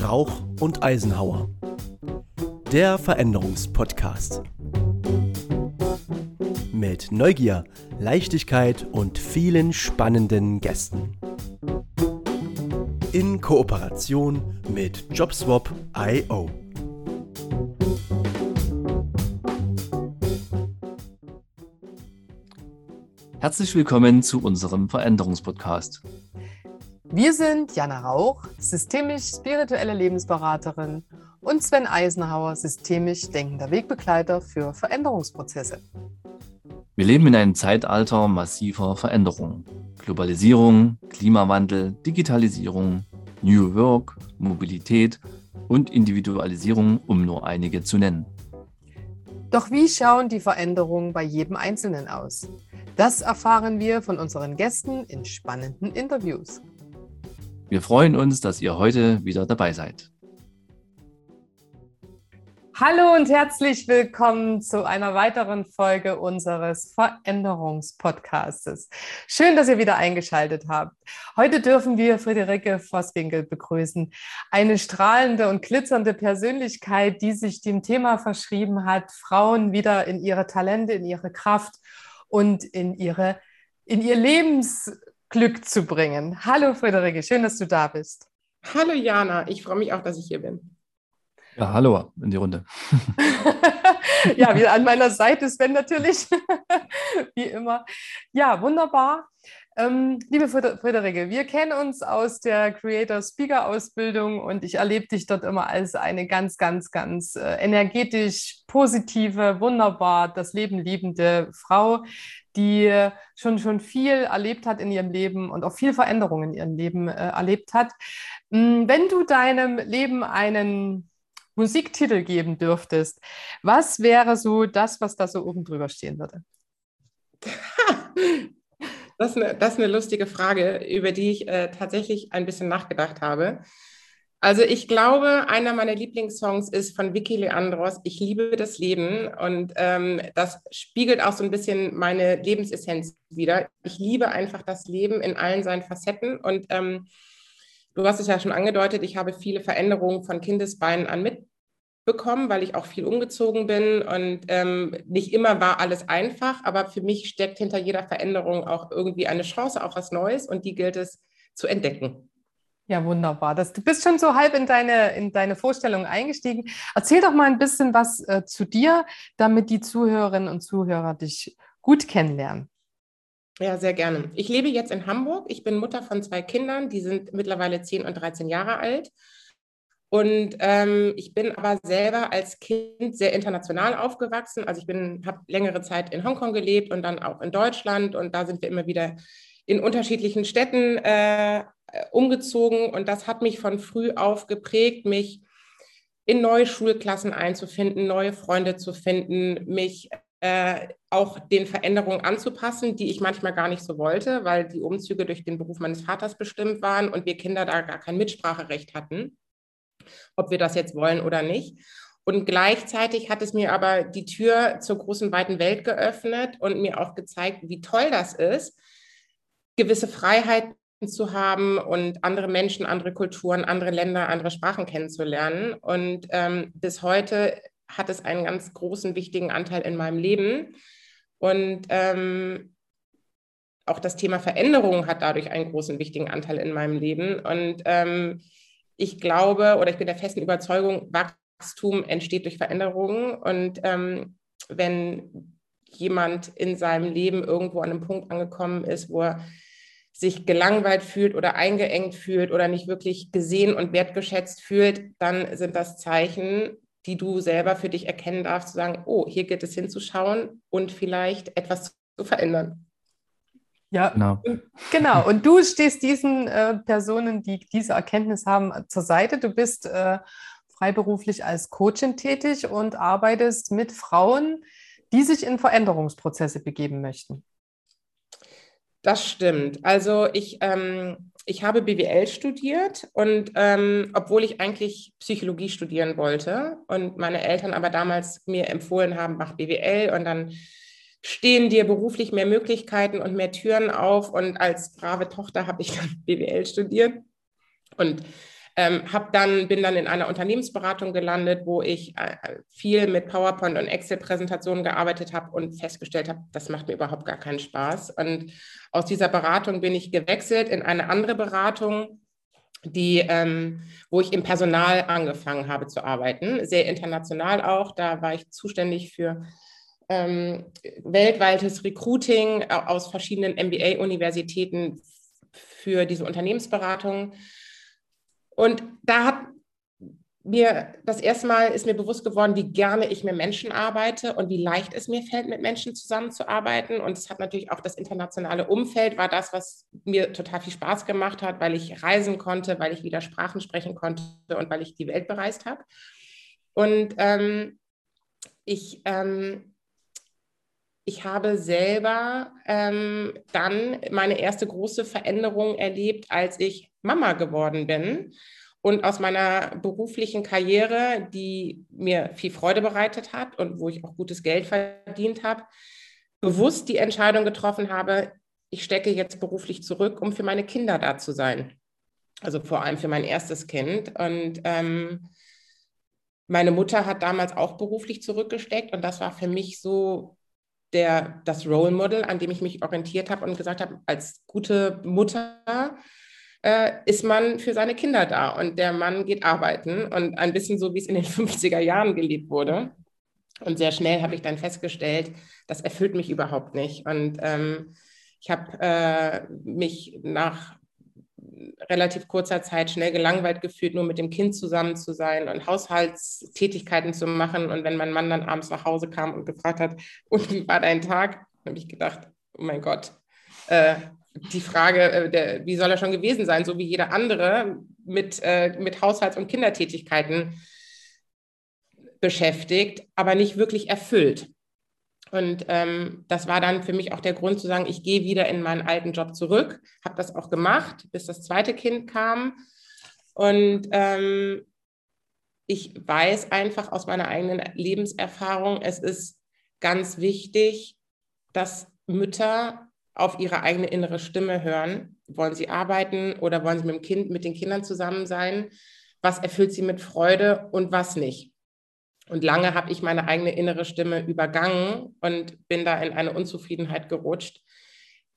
Rauch und Eisenhauer. Der Veränderungspodcast. Mit Neugier, Leichtigkeit und vielen spannenden Gästen. In Kooperation mit JobSwap.io. Herzlich willkommen zu unserem Veränderungspodcast. Wir sind Jana Rauch, systemisch-spirituelle Lebensberaterin und Sven Eisenhauer, systemisch denkender Wegbegleiter für Veränderungsprozesse. Wir leben in einem Zeitalter massiver Veränderungen. Globalisierung, Klimawandel, Digitalisierung, New Work, Mobilität und Individualisierung, um nur einige zu nennen. Doch wie schauen die Veränderungen bei jedem Einzelnen aus? Das erfahren wir von unseren Gästen in spannenden Interviews. Wir freuen uns, dass ihr heute wieder dabei seid. Hallo und herzlich willkommen zu einer weiteren Folge unseres Veränderungspodcastes. Schön, dass ihr wieder eingeschaltet habt. Heute dürfen wir Friederike Vosswinkel begrüßen, eine strahlende und glitzernde Persönlichkeit, die sich dem Thema verschrieben hat, Frauen wieder in ihre Talente, in ihre Kraft und in ihre in ihr Lebens Glück zu bringen. Hallo Friederike, schön, dass du da bist. Hallo Jana, ich freue mich auch, dass ich hier bin. Ja, hallo in die Runde. ja, wieder an meiner Seite Sven natürlich, wie immer. Ja, wunderbar. Ähm, liebe Friederike, wir kennen uns aus der Creator Speaker Ausbildung und ich erlebe dich dort immer als eine ganz, ganz, ganz äh, energetisch positive, wunderbar das Leben liebende Frau, die schon, schon viel erlebt hat in ihrem Leben und auch viel Veränderung in ihrem Leben äh, erlebt hat. Hm, wenn du deinem Leben einen Musiktitel geben dürftest, was wäre so das, was da so oben drüber stehen würde? Das ist, eine, das ist eine lustige Frage, über die ich äh, tatsächlich ein bisschen nachgedacht habe. Also ich glaube, einer meiner Lieblingssongs ist von Vicky Leandros, Ich liebe das Leben. Und ähm, das spiegelt auch so ein bisschen meine Lebensessenz wieder. Ich liebe einfach das Leben in allen seinen Facetten. Und ähm, du hast es ja schon angedeutet, ich habe viele Veränderungen von Kindesbeinen an mit bekommen, weil ich auch viel umgezogen bin und ähm, nicht immer war alles einfach, aber für mich steckt hinter jeder Veränderung auch irgendwie eine Chance auf was Neues und die gilt es zu entdecken. Ja, wunderbar. Das, du bist schon so halb in deine, in deine Vorstellung eingestiegen. Erzähl doch mal ein bisschen was äh, zu dir, damit die Zuhörerinnen und Zuhörer dich gut kennenlernen. Ja, sehr gerne. Ich lebe jetzt in Hamburg. Ich bin Mutter von zwei Kindern, die sind mittlerweile 10 und 13 Jahre alt. Und ähm, ich bin aber selber als Kind sehr international aufgewachsen. Also ich habe längere Zeit in Hongkong gelebt und dann auch in Deutschland. Und da sind wir immer wieder in unterschiedlichen Städten äh, umgezogen. Und das hat mich von früh auf geprägt, mich in neue Schulklassen einzufinden, neue Freunde zu finden, mich äh, auch den Veränderungen anzupassen, die ich manchmal gar nicht so wollte, weil die Umzüge durch den Beruf meines Vaters bestimmt waren und wir Kinder da gar kein Mitspracherecht hatten ob wir das jetzt wollen oder nicht. Und gleichzeitig hat es mir aber die Tür zur großen, weiten Welt geöffnet und mir auch gezeigt, wie toll das ist, gewisse Freiheiten zu haben und andere Menschen, andere Kulturen, andere Länder, andere Sprachen kennenzulernen. Und ähm, bis heute hat es einen ganz großen, wichtigen Anteil in meinem Leben. Und ähm, auch das Thema Veränderung hat dadurch einen großen, wichtigen Anteil in meinem Leben. Und ähm, ich glaube oder ich bin der festen Überzeugung, Wachstum entsteht durch Veränderungen. Und ähm, wenn jemand in seinem Leben irgendwo an einem Punkt angekommen ist, wo er sich gelangweilt fühlt oder eingeengt fühlt oder nicht wirklich gesehen und wertgeschätzt fühlt, dann sind das Zeichen, die du selber für dich erkennen darfst, zu sagen, oh, hier geht es hinzuschauen und vielleicht etwas zu verändern. Ja, genau. genau. Und du stehst diesen äh, Personen, die diese Erkenntnis haben, zur Seite. Du bist äh, freiberuflich als Coachin tätig und arbeitest mit Frauen, die sich in Veränderungsprozesse begeben möchten. Das stimmt. Also ich, ähm, ich habe BWL studiert und ähm, obwohl ich eigentlich Psychologie studieren wollte und meine Eltern aber damals mir empfohlen haben, mach BWL und dann stehen dir beruflich mehr Möglichkeiten und mehr Türen auf. Und als brave Tochter habe ich dann BWL studiert und ähm, hab dann, bin dann in einer Unternehmensberatung gelandet, wo ich äh, viel mit PowerPoint und Excel-Präsentationen gearbeitet habe und festgestellt habe, das macht mir überhaupt gar keinen Spaß. Und aus dieser Beratung bin ich gewechselt in eine andere Beratung, die, ähm, wo ich im Personal angefangen habe zu arbeiten, sehr international auch. Da war ich zuständig für ähm, weltweites Recruiting äh, aus verschiedenen MBA-Universitäten für diese Unternehmensberatung. Und da hat mir das erste Mal ist mir bewusst geworden, wie gerne ich mit Menschen arbeite und wie leicht es mir fällt, mit Menschen zusammenzuarbeiten. Und es hat natürlich auch das internationale Umfeld, war das, was mir total viel Spaß gemacht hat, weil ich reisen konnte, weil ich wieder Sprachen sprechen konnte und weil ich die Welt bereist habe. Und ähm, ich, ähm, ich habe selber ähm, dann meine erste große Veränderung erlebt, als ich Mama geworden bin und aus meiner beruflichen Karriere, die mir viel Freude bereitet hat und wo ich auch gutes Geld verdient habe, bewusst die Entscheidung getroffen habe, ich stecke jetzt beruflich zurück, um für meine Kinder da zu sein. Also vor allem für mein erstes Kind. Und ähm, meine Mutter hat damals auch beruflich zurückgesteckt und das war für mich so der, das Role Model, an dem ich mich orientiert habe und gesagt habe, als gute Mutter äh, ist man für seine Kinder da und der Mann geht arbeiten und ein bisschen so, wie es in den 50er Jahren gelebt wurde. Und sehr schnell habe ich dann festgestellt, das erfüllt mich überhaupt nicht. Und ähm, ich habe äh, mich nach relativ kurzer Zeit schnell gelangweilt gefühlt, nur mit dem Kind zusammen zu sein und Haushaltstätigkeiten zu machen. Und wenn mein Mann dann abends nach Hause kam und gefragt hat, und wie war dein Tag, habe ich gedacht, oh mein Gott, äh, die Frage, äh, der, wie soll er schon gewesen sein, so wie jeder andere mit, äh, mit Haushalts- und Kindertätigkeiten beschäftigt, aber nicht wirklich erfüllt. Und ähm, das war dann für mich auch der Grund zu sagen, ich gehe wieder in meinen alten Job zurück, habe das auch gemacht, bis das zweite Kind kam. Und ähm, ich weiß einfach aus meiner eigenen Lebenserfahrung, es ist ganz wichtig, dass Mütter auf ihre eigene innere Stimme hören. Wollen sie arbeiten oder wollen sie mit dem Kind, mit den Kindern zusammen sein? Was erfüllt sie mit Freude und was nicht? Und lange habe ich meine eigene innere Stimme übergangen und bin da in eine Unzufriedenheit gerutscht,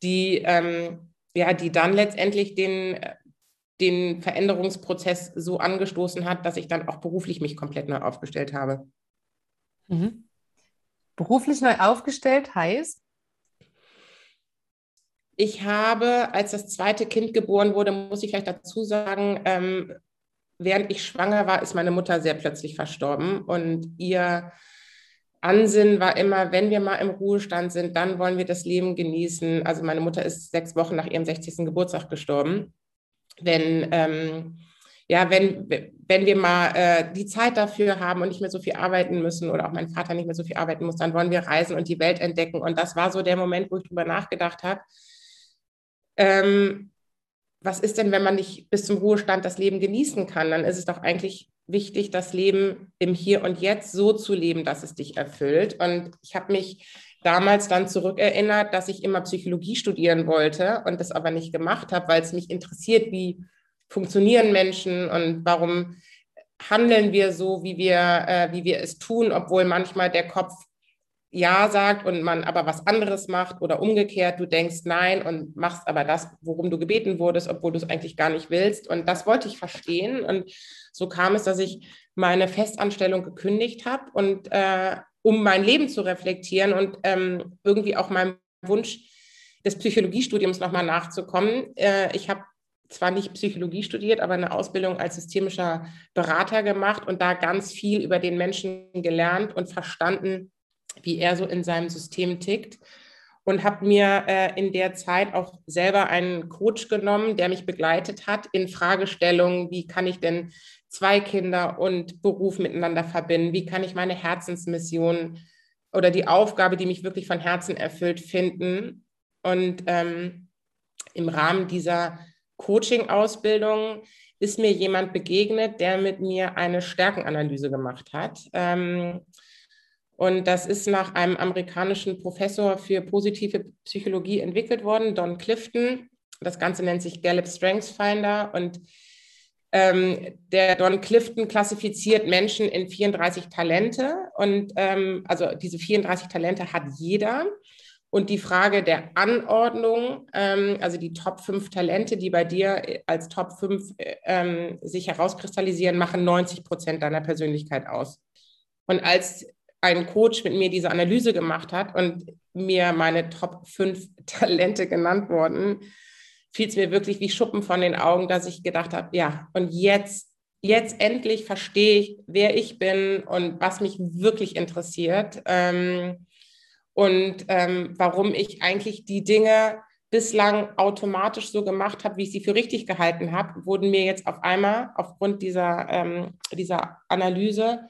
die, ähm, ja, die dann letztendlich den, den Veränderungsprozess so angestoßen hat, dass ich dann auch beruflich mich komplett neu aufgestellt habe. Mhm. Beruflich neu aufgestellt heißt? Ich habe, als das zweite Kind geboren wurde, muss ich vielleicht dazu sagen, ähm, während ich schwanger war, ist meine Mutter sehr plötzlich verstorben und ihr Ansinnen war immer, wenn wir mal im Ruhestand sind, dann wollen wir das Leben genießen. Also meine Mutter ist sechs Wochen nach ihrem 60. Geburtstag gestorben. Wenn, ähm, ja, wenn, wenn wir mal äh, die Zeit dafür haben und nicht mehr so viel arbeiten müssen oder auch mein Vater nicht mehr so viel arbeiten muss, dann wollen wir reisen und die Welt entdecken. Und das war so der Moment, wo ich drüber nachgedacht habe, ähm, was ist denn, wenn man nicht bis zum Ruhestand das Leben genießen kann? Dann ist es doch eigentlich wichtig, das Leben im Hier und Jetzt so zu leben, dass es dich erfüllt. Und ich habe mich damals dann zurückerinnert, dass ich immer Psychologie studieren wollte und das aber nicht gemacht habe, weil es mich interessiert, wie funktionieren Menschen und warum handeln wir so, wie wir, äh, wie wir es tun, obwohl manchmal der Kopf ja sagt und man aber was anderes macht oder umgekehrt, du denkst Nein und machst aber das, worum du gebeten wurdest, obwohl du es eigentlich gar nicht willst. Und das wollte ich verstehen. Und so kam es, dass ich meine Festanstellung gekündigt habe und äh, um mein Leben zu reflektieren und ähm, irgendwie auch meinem Wunsch des Psychologiestudiums nochmal nachzukommen. Äh, ich habe zwar nicht Psychologie studiert, aber eine Ausbildung als systemischer Berater gemacht und da ganz viel über den Menschen gelernt und verstanden, wie er so in seinem System tickt. Und habe mir äh, in der Zeit auch selber einen Coach genommen, der mich begleitet hat in Fragestellungen, wie kann ich denn zwei Kinder und Beruf miteinander verbinden, wie kann ich meine Herzensmission oder die Aufgabe, die mich wirklich von Herzen erfüllt, finden. Und ähm, im Rahmen dieser Coaching-Ausbildung ist mir jemand begegnet, der mit mir eine Stärkenanalyse gemacht hat. Ähm, Und das ist nach einem amerikanischen Professor für positive Psychologie entwickelt worden, Don Clifton. Das Ganze nennt sich Gallup Strengths Finder. Und ähm, der Don Clifton klassifiziert Menschen in 34 Talente. Und ähm, also diese 34 Talente hat jeder. Und die Frage der Anordnung, ähm, also die Top 5 Talente, die bei dir als Top 5 ähm, sich herauskristallisieren, machen 90 Prozent deiner Persönlichkeit aus. Und als ein Coach mit mir diese Analyse gemacht hat und mir meine Top 5 Talente genannt wurden, fiel es mir wirklich wie Schuppen von den Augen, dass ich gedacht habe, ja, und jetzt, jetzt endlich verstehe ich, wer ich bin und was mich wirklich interessiert ähm, und ähm, warum ich eigentlich die Dinge bislang automatisch so gemacht habe, wie ich sie für richtig gehalten habe, wurden mir jetzt auf einmal aufgrund dieser, ähm, dieser Analyse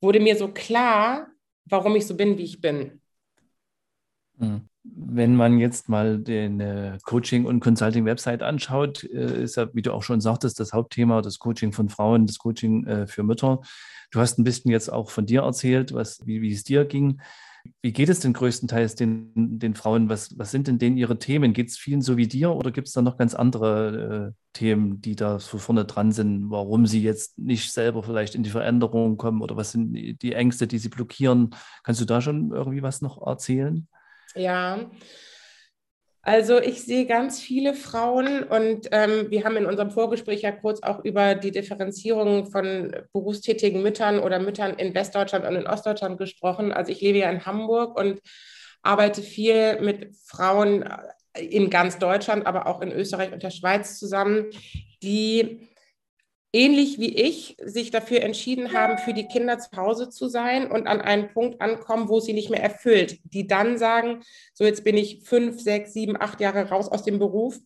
wurde mir so klar, warum ich so bin, wie ich bin. Hm. Wenn man jetzt mal den äh, Coaching- und Consulting-Website anschaut, äh, ist ja, wie du auch schon sagtest, das Hauptthema das Coaching von Frauen, das Coaching äh, für Mütter. Du hast ein bisschen jetzt auch von dir erzählt, was, wie, wie es dir ging. Wie geht es denn größtenteils den, den Frauen? Was, was sind denn denen ihre Themen? Geht es vielen so wie dir oder gibt es da noch ganz andere äh, Themen, die da so vorne dran sind, warum sie jetzt nicht selber vielleicht in die Veränderung kommen oder was sind die Ängste, die sie blockieren? Kannst du da schon irgendwie was noch erzählen? Ja, also ich sehe ganz viele Frauen und ähm, wir haben in unserem Vorgespräch ja kurz auch über die Differenzierung von berufstätigen Müttern oder Müttern in Westdeutschland und in Ostdeutschland gesprochen. Also ich lebe ja in Hamburg und arbeite viel mit Frauen in ganz Deutschland, aber auch in Österreich und der Schweiz zusammen, die ähnlich wie ich sich dafür entschieden haben, für die Kinder zu Hause zu sein und an einen Punkt ankommen, wo sie nicht mehr erfüllt, die dann sagen, so jetzt bin ich fünf, sechs, sieben, acht Jahre raus aus dem Beruf,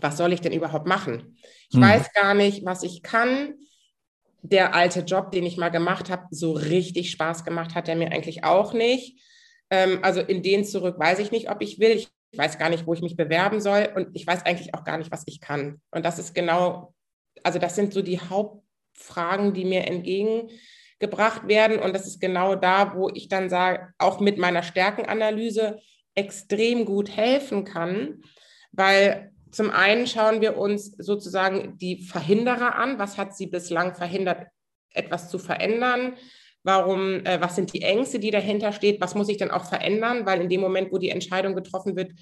was soll ich denn überhaupt machen? Ich hm. weiß gar nicht, was ich kann. Der alte Job, den ich mal gemacht habe, so richtig Spaß gemacht hat er mir eigentlich auch nicht. Ähm, also in den zurück weiß ich nicht, ob ich will. Ich weiß gar nicht, wo ich mich bewerben soll und ich weiß eigentlich auch gar nicht, was ich kann. Und das ist genau also das sind so die Hauptfragen, die mir entgegengebracht werden. Und das ist genau da, wo ich dann sage, auch mit meiner Stärkenanalyse extrem gut helfen kann, weil zum einen schauen wir uns sozusagen die Verhinderer an. Was hat sie bislang verhindert, etwas zu verändern? Warum, äh, was sind die Ängste, die dahinter steht? Was muss ich denn auch verändern? Weil in dem Moment, wo die Entscheidung getroffen wird,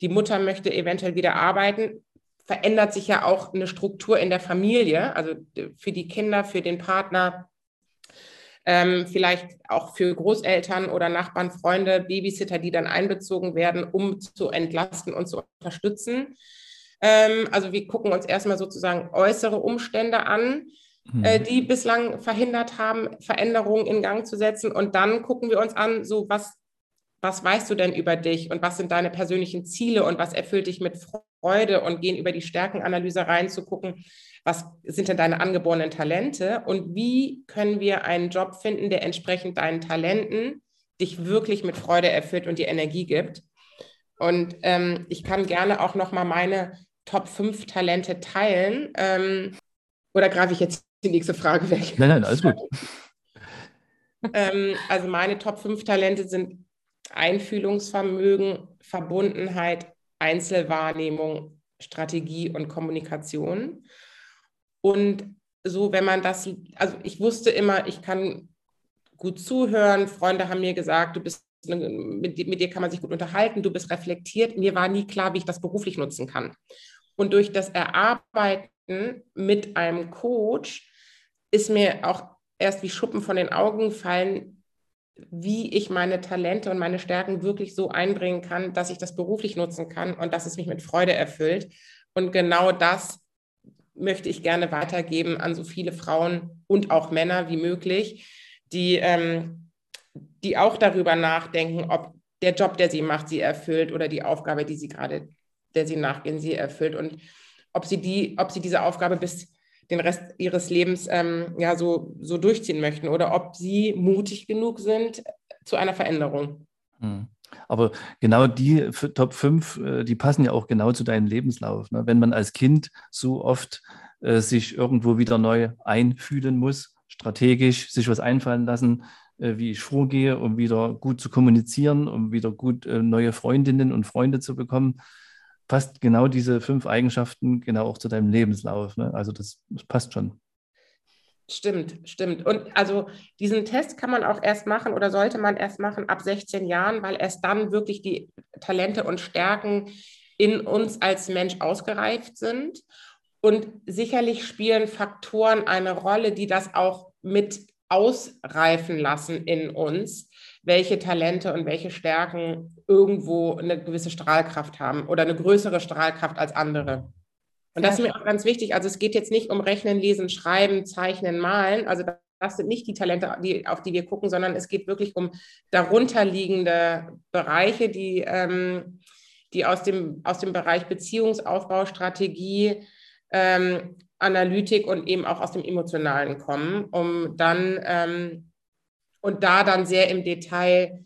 die Mutter möchte eventuell wieder arbeiten, verändert sich ja auch eine Struktur in der Familie, also für die Kinder, für den Partner, ähm, vielleicht auch für Großeltern oder Nachbarn, Freunde, Babysitter, die dann einbezogen werden, um zu entlasten und zu unterstützen. Ähm, also wir gucken uns erstmal sozusagen äußere Umstände an, mhm. äh, die bislang verhindert haben, Veränderungen in Gang zu setzen. Und dann gucken wir uns an, so was was weißt du denn über dich und was sind deine persönlichen Ziele und was erfüllt dich mit Freude und gehen über die Stärkenanalyse rein zu gucken, was sind denn deine angeborenen Talente und wie können wir einen Job finden, der entsprechend deinen Talenten dich wirklich mit Freude erfüllt und dir Energie gibt. Und ähm, ich kann gerne auch nochmal meine Top 5 Talente teilen. Ähm, oder greife ich jetzt die nächste Frage weg? Nein, nein, alles gut. ähm, also meine Top 5 Talente sind Einfühlungsvermögen, Verbundenheit, Einzelwahrnehmung, Strategie und Kommunikation. Und so, wenn man das, also ich wusste immer, ich kann gut zuhören. Freunde haben mir gesagt, du bist, mit, mit dir kann man sich gut unterhalten, du bist reflektiert. Mir war nie klar, wie ich das beruflich nutzen kann. Und durch das Erarbeiten mit einem Coach ist mir auch erst wie Schuppen von den Augen fallen, wie ich meine Talente und meine Stärken wirklich so einbringen kann, dass ich das beruflich nutzen kann und dass es mich mit Freude erfüllt. Und genau das möchte ich gerne weitergeben an so viele Frauen und auch Männer wie möglich, die, ähm, die auch darüber nachdenken, ob der Job, der sie macht, sie erfüllt oder die Aufgabe, die sie gerade, der sie nachgehen, sie erfüllt und ob sie die, ob sie diese Aufgabe bis den Rest ihres Lebens ähm, ja so, so durchziehen möchten oder ob sie mutig genug sind zu einer Veränderung. Hm. Aber genau die Top 5, äh, die passen ja auch genau zu deinem Lebenslauf. Ne? Wenn man als Kind so oft äh, sich irgendwo wieder neu einfühlen muss, strategisch sich was einfallen lassen, äh, wie ich vorgehe, um wieder gut zu kommunizieren, um wieder gut äh, neue Freundinnen und Freunde zu bekommen. Passt genau diese fünf Eigenschaften genau auch zu deinem Lebenslauf. Ne? Also das, das passt schon. Stimmt, stimmt. Und also diesen Test kann man auch erst machen oder sollte man erst machen ab 16 Jahren, weil erst dann wirklich die Talente und Stärken in uns als Mensch ausgereift sind. Und sicherlich spielen Faktoren eine Rolle, die das auch mit ausreifen lassen in uns, welche Talente und welche Stärken irgendwo eine gewisse Strahlkraft haben oder eine größere Strahlkraft als andere. Und das ist mir auch ganz wichtig. Also es geht jetzt nicht um Rechnen, Lesen, Schreiben, Zeichnen, Malen. Also das sind nicht die Talente, die, auf die wir gucken, sondern es geht wirklich um darunterliegende Bereiche, die, ähm, die aus, dem, aus dem Bereich Beziehungsaufbau, Strategie, ähm, Analytik und eben auch aus dem Emotionalen kommen, um dann ähm, und da dann sehr im Detail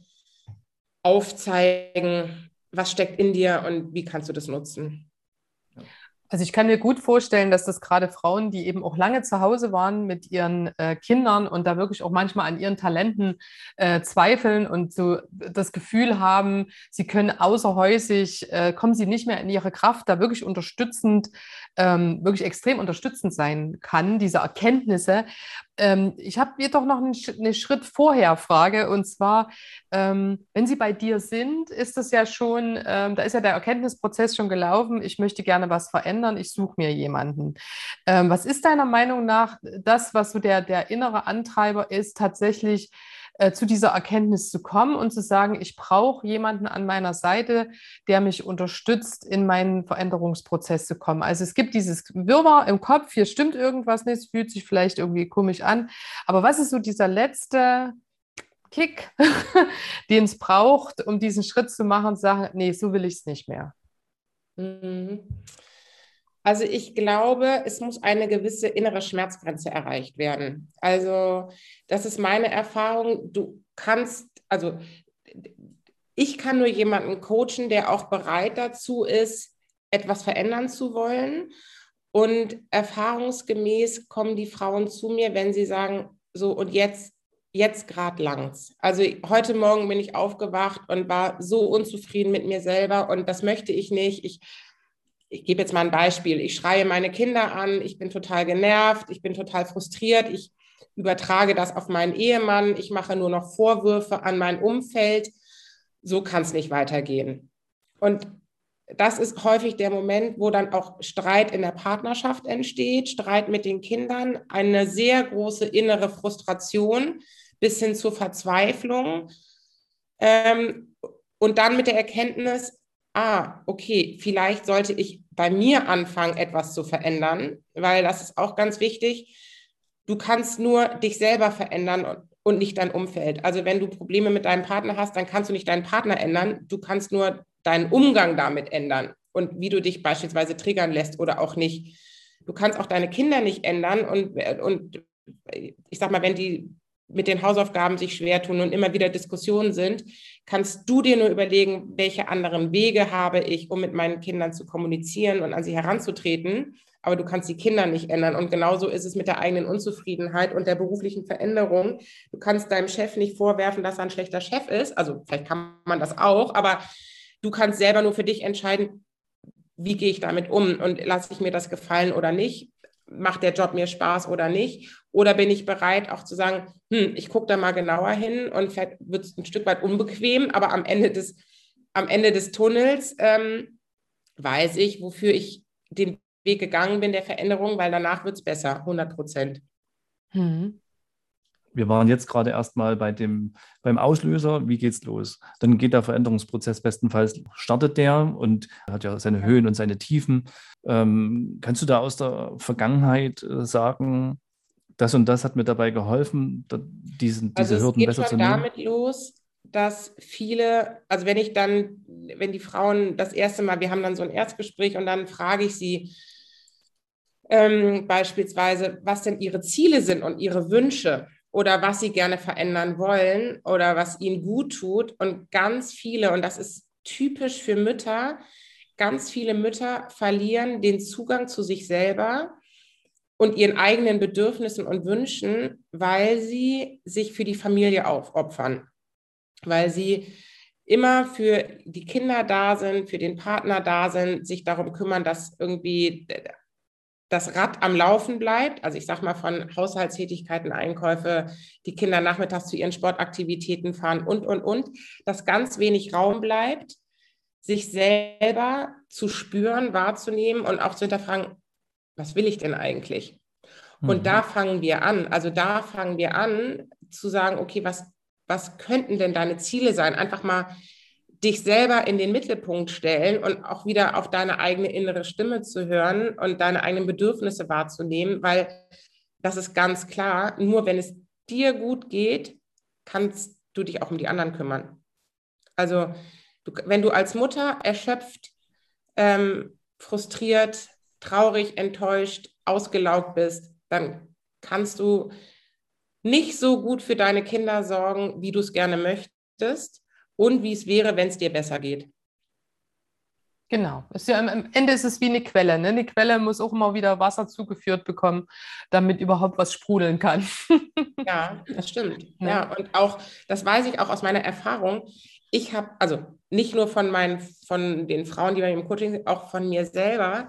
aufzeigen, was steckt in dir und wie kannst du das nutzen. Also ich kann mir gut vorstellen, dass das gerade Frauen, die eben auch lange zu Hause waren mit ihren äh, Kindern und da wirklich auch manchmal an ihren Talenten äh, zweifeln und so das Gefühl haben, sie können außerhäusig, äh, kommen sie nicht mehr in ihre Kraft, da wirklich unterstützend, ähm, wirklich extrem unterstützend sein kann, diese Erkenntnisse. Ähm, ich habe jedoch noch einen, eine Schritt vorher Frage und zwar, ähm, wenn Sie bei dir sind, ist das ja schon, ähm, da ist ja der Erkenntnisprozess schon gelaufen. Ich möchte gerne was verändern, ich suche mir jemanden. Ähm, was ist deiner Meinung nach das, was so der, der innere Antreiber ist, tatsächlich äh, zu dieser Erkenntnis zu kommen und zu sagen, ich brauche jemanden an meiner Seite, der mich unterstützt, in meinen Veränderungsprozess zu kommen. Also es gibt dieses Wirrwarr im Kopf, hier stimmt irgendwas nicht, es fühlt sich vielleicht irgendwie komisch an. Aber was ist so dieser letzte Kick, den es braucht, um diesen Schritt zu machen und zu sagen, nee, so will ich es nicht mehr? Mhm. Also ich glaube, es muss eine gewisse innere Schmerzgrenze erreicht werden. Also das ist meine Erfahrung. Du kannst, also ich kann nur jemanden coachen, der auch bereit dazu ist, etwas verändern zu wollen. Und erfahrungsgemäß kommen die Frauen zu mir, wenn sie sagen, so und jetzt, jetzt gerade langs. Also heute Morgen bin ich aufgewacht und war so unzufrieden mit mir selber und das möchte ich nicht. Ich ich gebe jetzt mal ein Beispiel, ich schreie meine Kinder an, ich bin total genervt, ich bin total frustriert, ich übertrage das auf meinen Ehemann, ich mache nur noch Vorwürfe an mein Umfeld. So kann es nicht weitergehen. Und das ist häufig der Moment, wo dann auch Streit in der Partnerschaft entsteht, Streit mit den Kindern, eine sehr große innere Frustration bis hin zur Verzweiflung. Ähm, und dann mit der Erkenntnis, ah, okay, vielleicht sollte ich bei mir anfangen, etwas zu verändern, weil das ist auch ganz wichtig. Du kannst nur dich selber verändern und, nicht dein Umfeld. Also wenn du Probleme mit deinem Partner hast, dann kannst du nicht deinen Partner ändern. Du kannst nur deinen Umgang damit ändern und wie du dich beispielsweise triggern lässt oder auch nicht. Du kannst auch deine Kinder nicht ändern und, und ich sag mal, wenn die mit den Hausaufgaben sich schwer tun und immer wieder Diskussionen sind, kannst du dir nur überlegen, welche anderen Wege habe ich, um mit meinen Kindern zu kommunizieren und an sie heranzutreten. Aber du kannst die Kinder nicht ändern. Und genauso ist es mit der eigenen Unzufriedenheit und der beruflichen Veränderung. Du kannst deinem Chef nicht vorwerfen, dass er ein schlechter Chef ist. Also vielleicht kann man das auch, aber du kannst selber nur für dich entscheiden, wie gehe ich damit um und lasse ich mir das gefallen oder nicht macht der Job mir Spaß oder nicht? Oder bin ich bereit, auch zu sagen, hm, ich gucke da mal genauer hin und vielleicht wird es ein Stück weit unbequem, aber am Ende des, am Ende des Tunnels ähm, weiß ich, wofür ich den Weg gegangen bin der Veränderung, weil danach wird es besser, 100 Prozent. Mhm wir waren jetzt gerade erstmal bei dem, beim Auslöser, wie geht's los? Dann geht der Veränderungsprozess bestenfalls, startet der und hat ja seine Höhen und seine Tiefen. Ähm, kannst du da aus der Vergangenheit äh, sagen, das und das hat mir dabei geholfen, diesen, diese also Hürden besser zu nehmen? Es geht damit los, dass viele, also wenn ich dann, wenn die Frauen das erste Mal, wir haben dann so ein Erstgespräch und dann frage ich sie, ähm, beispielsweise, was denn ihre Ziele sind und ihre Wünsche oder was sie gerne verändern wollen oder was ihnen gut tut. Und ganz viele, und das ist typisch für Mütter, ganz viele Mütter verlieren den Zugang zu sich selber, und ihren eigenen Bedürfnissen und Wünschen, weil sie sich für die Familie aufopfern, weil sie immer für die Kinder da sind, für den Partner da sind, sich darum kümmern, dass irgendwie das Rad am Laufen bleibt. Also ich sage mal von Haushaltstätigkeiten, Einkäufe, die Kinder nachmittags zu ihren Sportaktivitäten fahren und, und, und, dass ganz wenig Raum bleibt, sich selber zu spüren, wahrzunehmen und auch zu hinterfragen, was will ich denn eigentlich? Mhm. Und da fangen wir an. Also da fangen wir an zu sagen, okay, was, was könnten denn deine Ziele sein? Einfach mal dich selber in den Mittelpunkt stellen und auch wieder auf deine eigene innere Stimme zu hören und deine eigenen Bedürfnisse wahrzunehmen, weil das ist ganz klar, nur wenn es dir gut geht, kannst du dich auch um die anderen kümmern. Also du, wenn du als Mutter erschöpft, ähm, frustriert, traurig, enttäuscht, ausgelaugt bist, dann kannst du nicht so gut für deine Kinder sorgen, wie du es gerne möchtest und wie es wäre, wenn es dir besser geht. Genau. Ja, am Ende ist es wie eine Quelle. Ne? Eine Quelle muss auch immer wieder Wasser zugeführt bekommen, damit überhaupt was sprudeln kann. ja, das stimmt. Ja. ja, und auch, das weiß ich auch aus meiner Erfahrung. Ich habe, also nicht nur von meinen, von den Frauen, die bei mir im Coaching sind, auch von mir selber,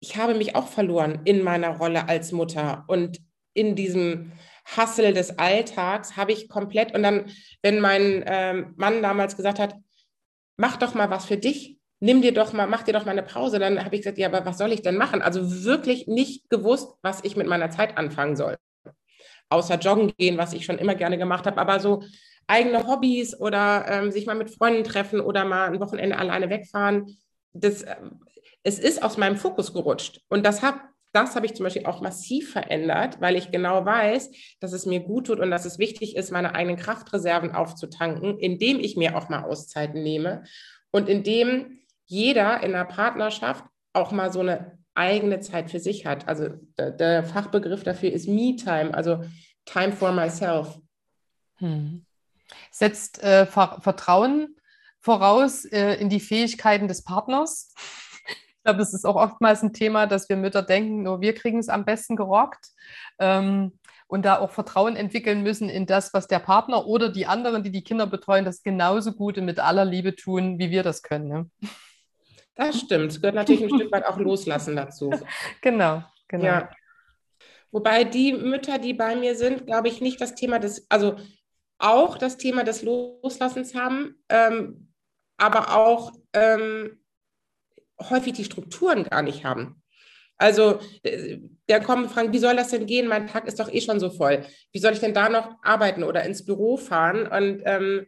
ich habe mich auch verloren in meiner Rolle als Mutter und in diesem Hassel des Alltags habe ich komplett, und dann, wenn mein ähm, Mann damals gesagt hat, mach doch mal was für dich, nimm dir doch mal, mach dir doch mal eine Pause, dann habe ich gesagt, ja, aber was soll ich denn machen? Also wirklich nicht gewusst, was ich mit meiner Zeit anfangen soll. Außer joggen gehen, was ich schon immer gerne gemacht habe, aber so eigene Hobbys oder ähm, sich mal mit Freunden treffen oder mal ein Wochenende alleine wegfahren, das, äh, es ist aus meinem Fokus gerutscht. Und das habe das habe ich zum Beispiel auch massiv verändert, weil ich genau weiß, dass es mir gut tut und dass es wichtig ist, meine eigenen Kraftreserven aufzutanken, indem ich mir auch mal Auszeiten nehme und indem jeder in der Partnerschaft auch mal so eine eigene Zeit für sich hat. Also der, der Fachbegriff dafür ist Me-Time, also Time for myself. Hm. Setzt äh, Vertrauen voraus äh, in die Fähigkeiten des Partners glaube, es ist auch oftmals ein Thema, dass wir Mütter denken, nur wir kriegen es am besten gerockt. Ähm, und da auch Vertrauen entwickeln müssen in das, was der Partner oder die anderen, die die Kinder betreuen, das genauso gut und mit aller Liebe tun, wie wir das können. Ne? Das stimmt. Es gehört natürlich ein Stück weit auch loslassen dazu. Genau, genau. Ja. Wobei die Mütter, die bei mir sind, glaube ich, nicht das Thema des, also auch das Thema des Loslassens haben, ähm, aber auch ähm, häufig die Strukturen gar nicht haben. Also äh, der kommen fragen, wie soll das denn gehen? Mein Tag ist doch eh schon so voll. Wie soll ich denn da noch arbeiten oder ins Büro fahren? Und ähm,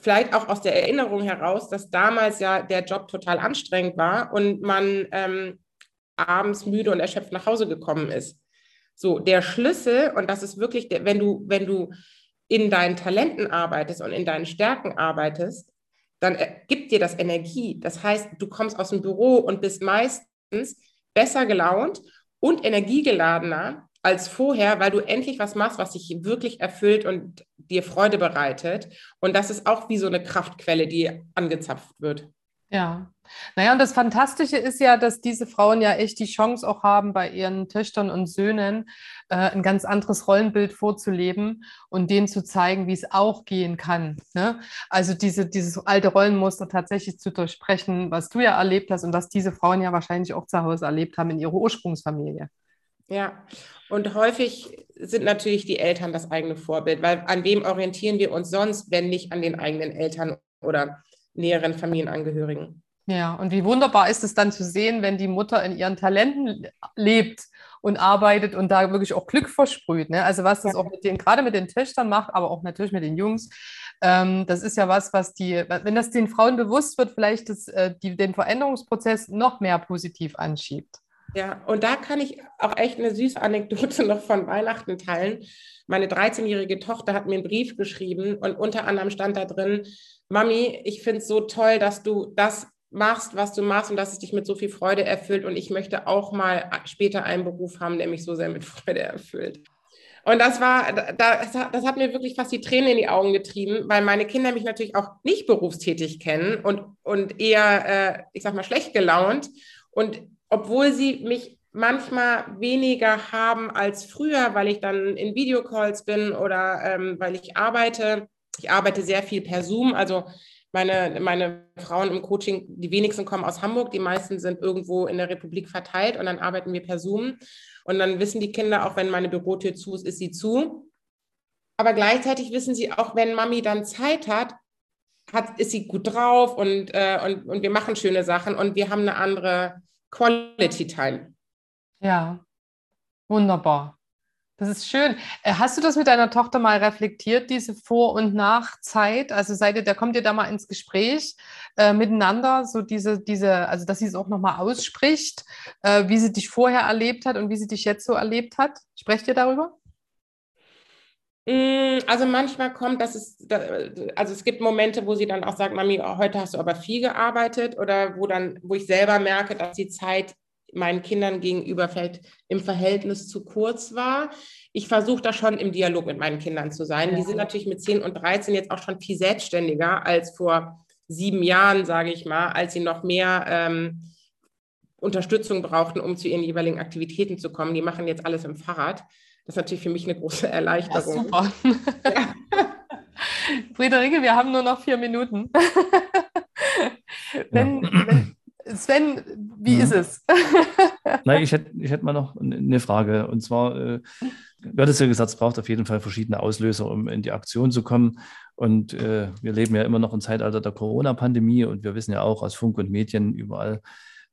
vielleicht auch aus der Erinnerung heraus, dass damals ja der Job total anstrengend war und man ähm, abends müde und erschöpft nach Hause gekommen ist. So, der Schlüssel, und das ist wirklich, wenn du, wenn du in deinen Talenten arbeitest und in deinen Stärken arbeitest, dann gibt dir das Energie. Das heißt, du kommst aus dem Büro und bist meistens besser gelaunt und energiegeladener als vorher, weil du endlich was machst, was dich wirklich erfüllt und dir Freude bereitet. Und das ist auch wie so eine Kraftquelle, die angezapft wird. Ja. Naja, und das Fantastische ist ja, dass diese Frauen ja echt die Chance auch haben, bei ihren Töchtern und Söhnen äh, ein ganz anderes Rollenbild vorzuleben und denen zu zeigen, wie es auch gehen kann. Ne? Also diese, dieses alte Rollenmuster tatsächlich zu durchsprechen, was du ja erlebt hast und was diese Frauen ja wahrscheinlich auch zu Hause erlebt haben in ihrer Ursprungsfamilie. Ja, und häufig sind natürlich die Eltern das eigene Vorbild, weil an wem orientieren wir uns sonst, wenn nicht an den eigenen Eltern oder näheren Familienangehörigen. Ja, und wie wunderbar ist es dann zu sehen, wenn die Mutter in ihren Talenten lebt und arbeitet und da wirklich auch Glück versprüht. Ne? Also was das ja. auch mit den, gerade mit den Töchtern macht, aber auch natürlich mit den Jungs. Ähm, das ist ja was, was die, wenn das den Frauen bewusst wird, vielleicht das, äh, die, den Veränderungsprozess noch mehr positiv anschiebt. Ja, und da kann ich auch echt eine süße Anekdote noch von Weihnachten teilen. Meine 13-jährige Tochter hat mir einen Brief geschrieben und unter anderem stand da drin, Mami, ich finde es so toll, dass du das machst, was du machst und dass es dich mit so viel Freude erfüllt. Und ich möchte auch mal später einen Beruf haben, der mich so sehr mit Freude erfüllt. Und das war, das, das hat mir wirklich fast die Tränen in die Augen getrieben, weil meine Kinder mich natürlich auch nicht berufstätig kennen und, und eher, äh, ich sag mal, schlecht gelaunt. Und obwohl sie mich manchmal weniger haben als früher, weil ich dann in Videocalls bin oder ähm, weil ich arbeite. Ich arbeite sehr viel per Zoom. Also meine, meine Frauen im Coaching, die wenigsten kommen aus Hamburg, die meisten sind irgendwo in der Republik verteilt und dann arbeiten wir per Zoom. Und dann wissen die Kinder, auch wenn meine Bürotür zu ist, ist sie zu. Aber gleichzeitig wissen sie auch, wenn Mami dann Zeit hat, hat ist sie gut drauf und, äh, und, und wir machen schöne Sachen und wir haben eine andere Quality Time. Ja, wunderbar. Das ist schön. Äh, hast du das mit deiner Tochter mal reflektiert, diese Vor- und Nachzeit? Also seid ihr, da kommt ihr da mal ins Gespräch äh, miteinander, so diese, diese, also dass sie es auch nochmal ausspricht, äh, wie sie dich vorher erlebt hat und wie sie dich jetzt so erlebt hat? Sprecht ihr darüber? Mm, also manchmal kommt, dass es, also es gibt Momente, wo sie dann auch sagt, Mami, heute hast du aber viel gearbeitet oder wo dann, wo ich selber merke, dass die Zeit meinen Kindern gegenüber vielleicht im Verhältnis zu kurz war. Ich versuche da schon im Dialog mit meinen Kindern zu sein. Ja. Die sind natürlich mit 10 und 13 jetzt auch schon viel selbstständiger als vor sieben Jahren, sage ich mal, als sie noch mehr ähm, Unterstützung brauchten, um zu ihren jeweiligen Aktivitäten zu kommen. Die machen jetzt alles im Fahrrad. Das ist natürlich für mich eine große Erleichterung. Ja. Friederike, wir haben nur noch vier Minuten. wenn, wenn, Sven, wie mhm. ist es? Nein, ich hätte, ich hätte mal noch eine Frage. Und zwar, äh, du hattest ja gesagt, es braucht auf jeden Fall verschiedene Auslöser, um in die Aktion zu kommen. Und äh, wir leben ja immer noch im Zeitalter der Corona-Pandemie und wir wissen ja auch aus Funk und Medien überall,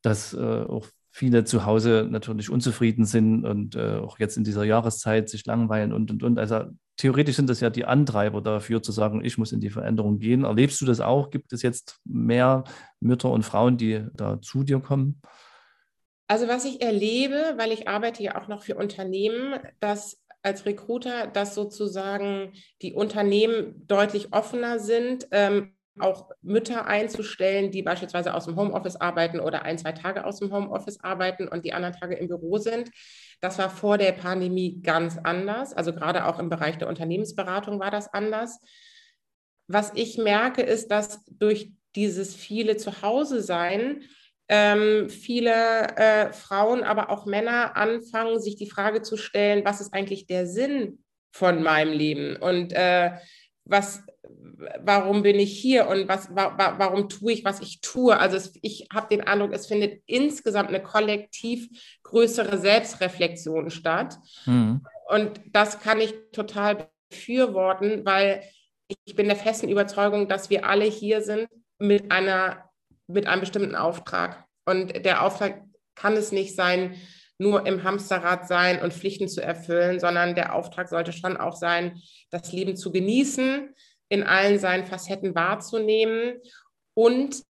dass äh, auch viele zu Hause natürlich unzufrieden sind und äh, auch jetzt in dieser Jahreszeit sich langweilen und und und. Also theoretisch sind das ja die Antreiber dafür zu sagen, ich muss in die Veränderung gehen. Erlebst du das auch? Gibt es jetzt mehr Mütter und Frauen, die da zu dir kommen? Also was ich erlebe, weil ich arbeite ja auch noch für Unternehmen, dass als Recruiter, dass sozusagen die Unternehmen deutlich offener sind, ähm, auch Mütter einzustellen, die beispielsweise aus dem Homeoffice arbeiten oder ein, zwei Tage aus dem Homeoffice arbeiten und die anderen Tage im Büro sind. Das war vor der Pandemie ganz anders. Also gerade auch im Bereich der Unternehmensberatung war das anders. Was ich merke, ist, dass durch dieses viele Zuhause sein, ähm, viele äh, Frauen, aber auch Männer anfangen, sich die Frage zu stellen, was ist eigentlich der Sinn von meinem Leben und äh, was warum bin ich hier und was, wa warum tue ich, was ich tue. Also es, ich habe den Eindruck, es findet insgesamt eine kollektiv größere Selbstreflexion statt. Mhm. Und das kann ich total befürworten, weil ich bin der festen Überzeugung, dass wir alle hier sind mit einer, mit einem bestimmten Auftrag. Und der Auftrag kann es nicht sein, nur im Hamsterrad sein und Pflichten zu erfüllen, sondern der Auftrag sollte schon auch sein, das Leben zu genießen, in allen seinen Facetten wahrzunehmen und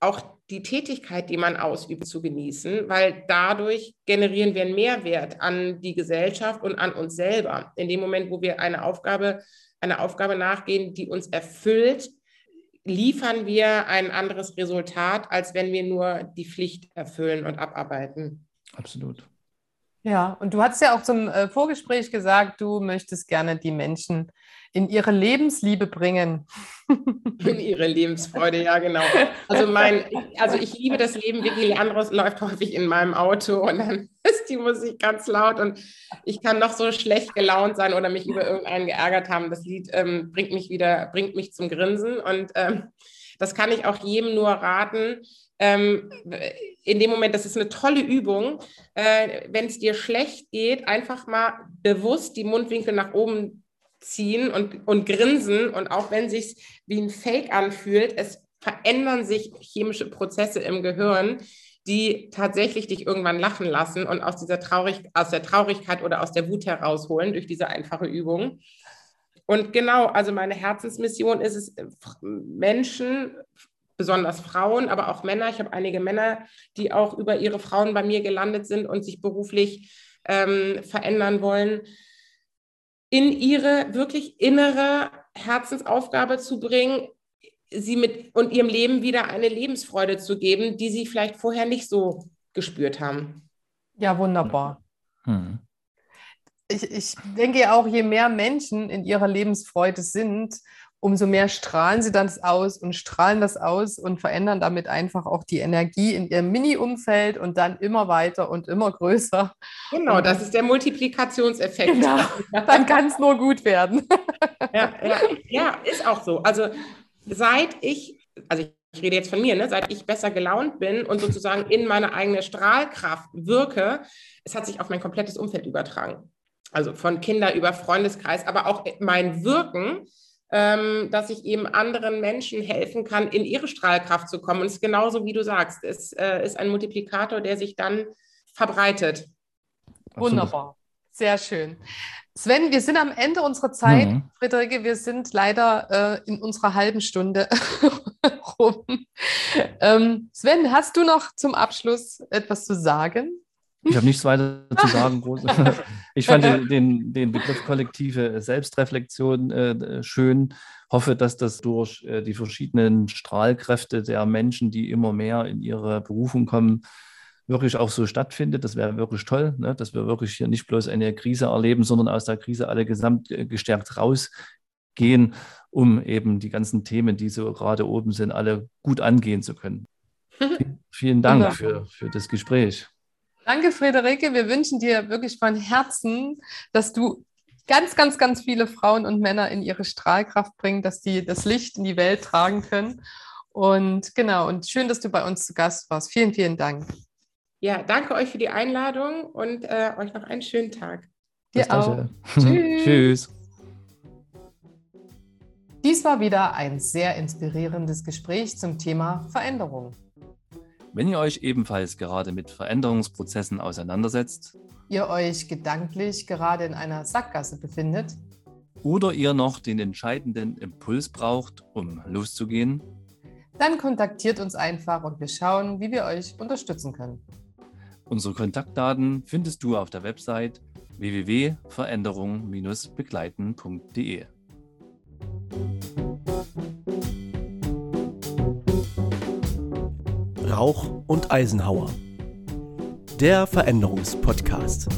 auch die Tätigkeit, die man ausübt, zu genießen, weil dadurch generieren wir einen Mehrwert an die Gesellschaft und an uns selber. In dem Moment, wo wir eine Aufgabe, eine Aufgabe nachgehen, die uns erfüllt, liefern wir ein anderes Resultat, als wenn wir nur die Pflicht erfüllen und abarbeiten. Absolut. Ja, und du hast ja auch zum äh, Vorgespräch gesagt, du möchtest gerne die Menschen in ihre Lebensliebe bringen. In ihre Lebensfreude, ja, genau. Also mein, also ich liebe das Leben. Vicky Leandros läuft häufig in meinem Auto und dann ist die Musik ganz laut und ich kann noch so schlecht gelaunt sein oder mich über irgendeinen geärgert haben. Das Lied ähm, bringt mich wieder, bringt mich zum Grinsen und ähm, das kann ich auch jedem nur raten. Ähm, in dem Moment, das ist eine tolle Übung, äh, wenn es dir schlecht geht, einfach mal bewusst die Mundwinkel nach oben ziehen und, und grinsen. Und auch wenn es sich wie ein Fake anfühlt, es verändern sich chemische Prozesse im Gehirn, die tatsächlich dich irgendwann lachen lassen und aus dieser Traurig aus der Traurigkeit oder aus der Wut herausholen durch diese einfache Übung. Und genau, also meine Herzensmission ist es, Menschen, besonders Frauen, aber auch Männer. Ich habe einige Männer, die auch über ihre Frauen bei mir gelandet sind und sich beruflich ähm, verändern wollen, in ihre wirklich innere Herzensaufgabe zu bringen, sie mit und ihrem Leben wieder eine Lebensfreude zu geben, die sie vielleicht vorher nicht so gespürt haben. Ja, wunderbar. Hm. Ich, ich denke auch, je mehr Menschen in ihrer Lebensfreude sind, umso mehr strahlen sie das aus und strahlen das aus und verändern damit einfach auch die Energie in ihrem Mini-Umfeld und dann immer weiter und immer größer. Genau, das ist der Multiplikationseffekt. Genau, dann kann es nur gut werden. Ja, ja, ja, ist auch so. Also seit ich, also ich rede jetzt von mir, ne, seit ich besser gelaunt bin und sozusagen in meine eigene Strahlkraft wirke, es hat sich auf mein komplettes Umfeld übertragen. Also von Kinder über Freundeskreis, aber auch mein Wirken ähm, dass ich eben anderen Menschen helfen kann, in ihre Strahlkraft zu kommen. Und es ist genauso, wie du sagst, es äh, ist ein Multiplikator, der sich dann verbreitet. Wunderbar, sehr schön. Sven, wir sind am Ende unserer Zeit. Mhm. Friederike, wir sind leider äh, in unserer halben Stunde rum. Ähm, Sven, hast du noch zum Abschluss etwas zu sagen? Ich habe nichts weiter zu sagen. Ich fand den, den Begriff kollektive Selbstreflexion äh, schön. Hoffe, dass das durch äh, die verschiedenen Strahlkräfte der Menschen, die immer mehr in ihre Berufung kommen, wirklich auch so stattfindet. Das wäre wirklich toll, ne? dass wir wirklich hier nicht bloß eine Krise erleben, sondern aus der Krise alle gesamt äh, gestärkt rausgehen, um eben die ganzen Themen, die so gerade oben sind, alle gut angehen zu können. Vielen Dank für, für das Gespräch. Danke, Friederike. Wir wünschen dir wirklich von Herzen, dass du ganz, ganz, ganz viele Frauen und Männer in ihre Strahlkraft bringen, dass die das Licht in die Welt tragen können. Und genau, und schön, dass du bei uns zu Gast warst. Vielen, vielen Dank. Ja, danke euch für die Einladung und äh, euch noch einen schönen Tag. Dir auch. Tschüss. Tschüss. Dies war wieder ein sehr inspirierendes Gespräch zum Thema Veränderung. Wenn ihr euch ebenfalls gerade mit Veränderungsprozessen auseinandersetzt, ihr euch gedanklich gerade in einer Sackgasse befindet oder ihr noch den entscheidenden Impuls braucht, um loszugehen, dann kontaktiert uns einfach und wir schauen, wie wir euch unterstützen können. Unsere Kontaktdaten findest du auf der Website www.veränderung-begleiten.de. Rauch und Eisenhauer. Der Veränderungspodcast.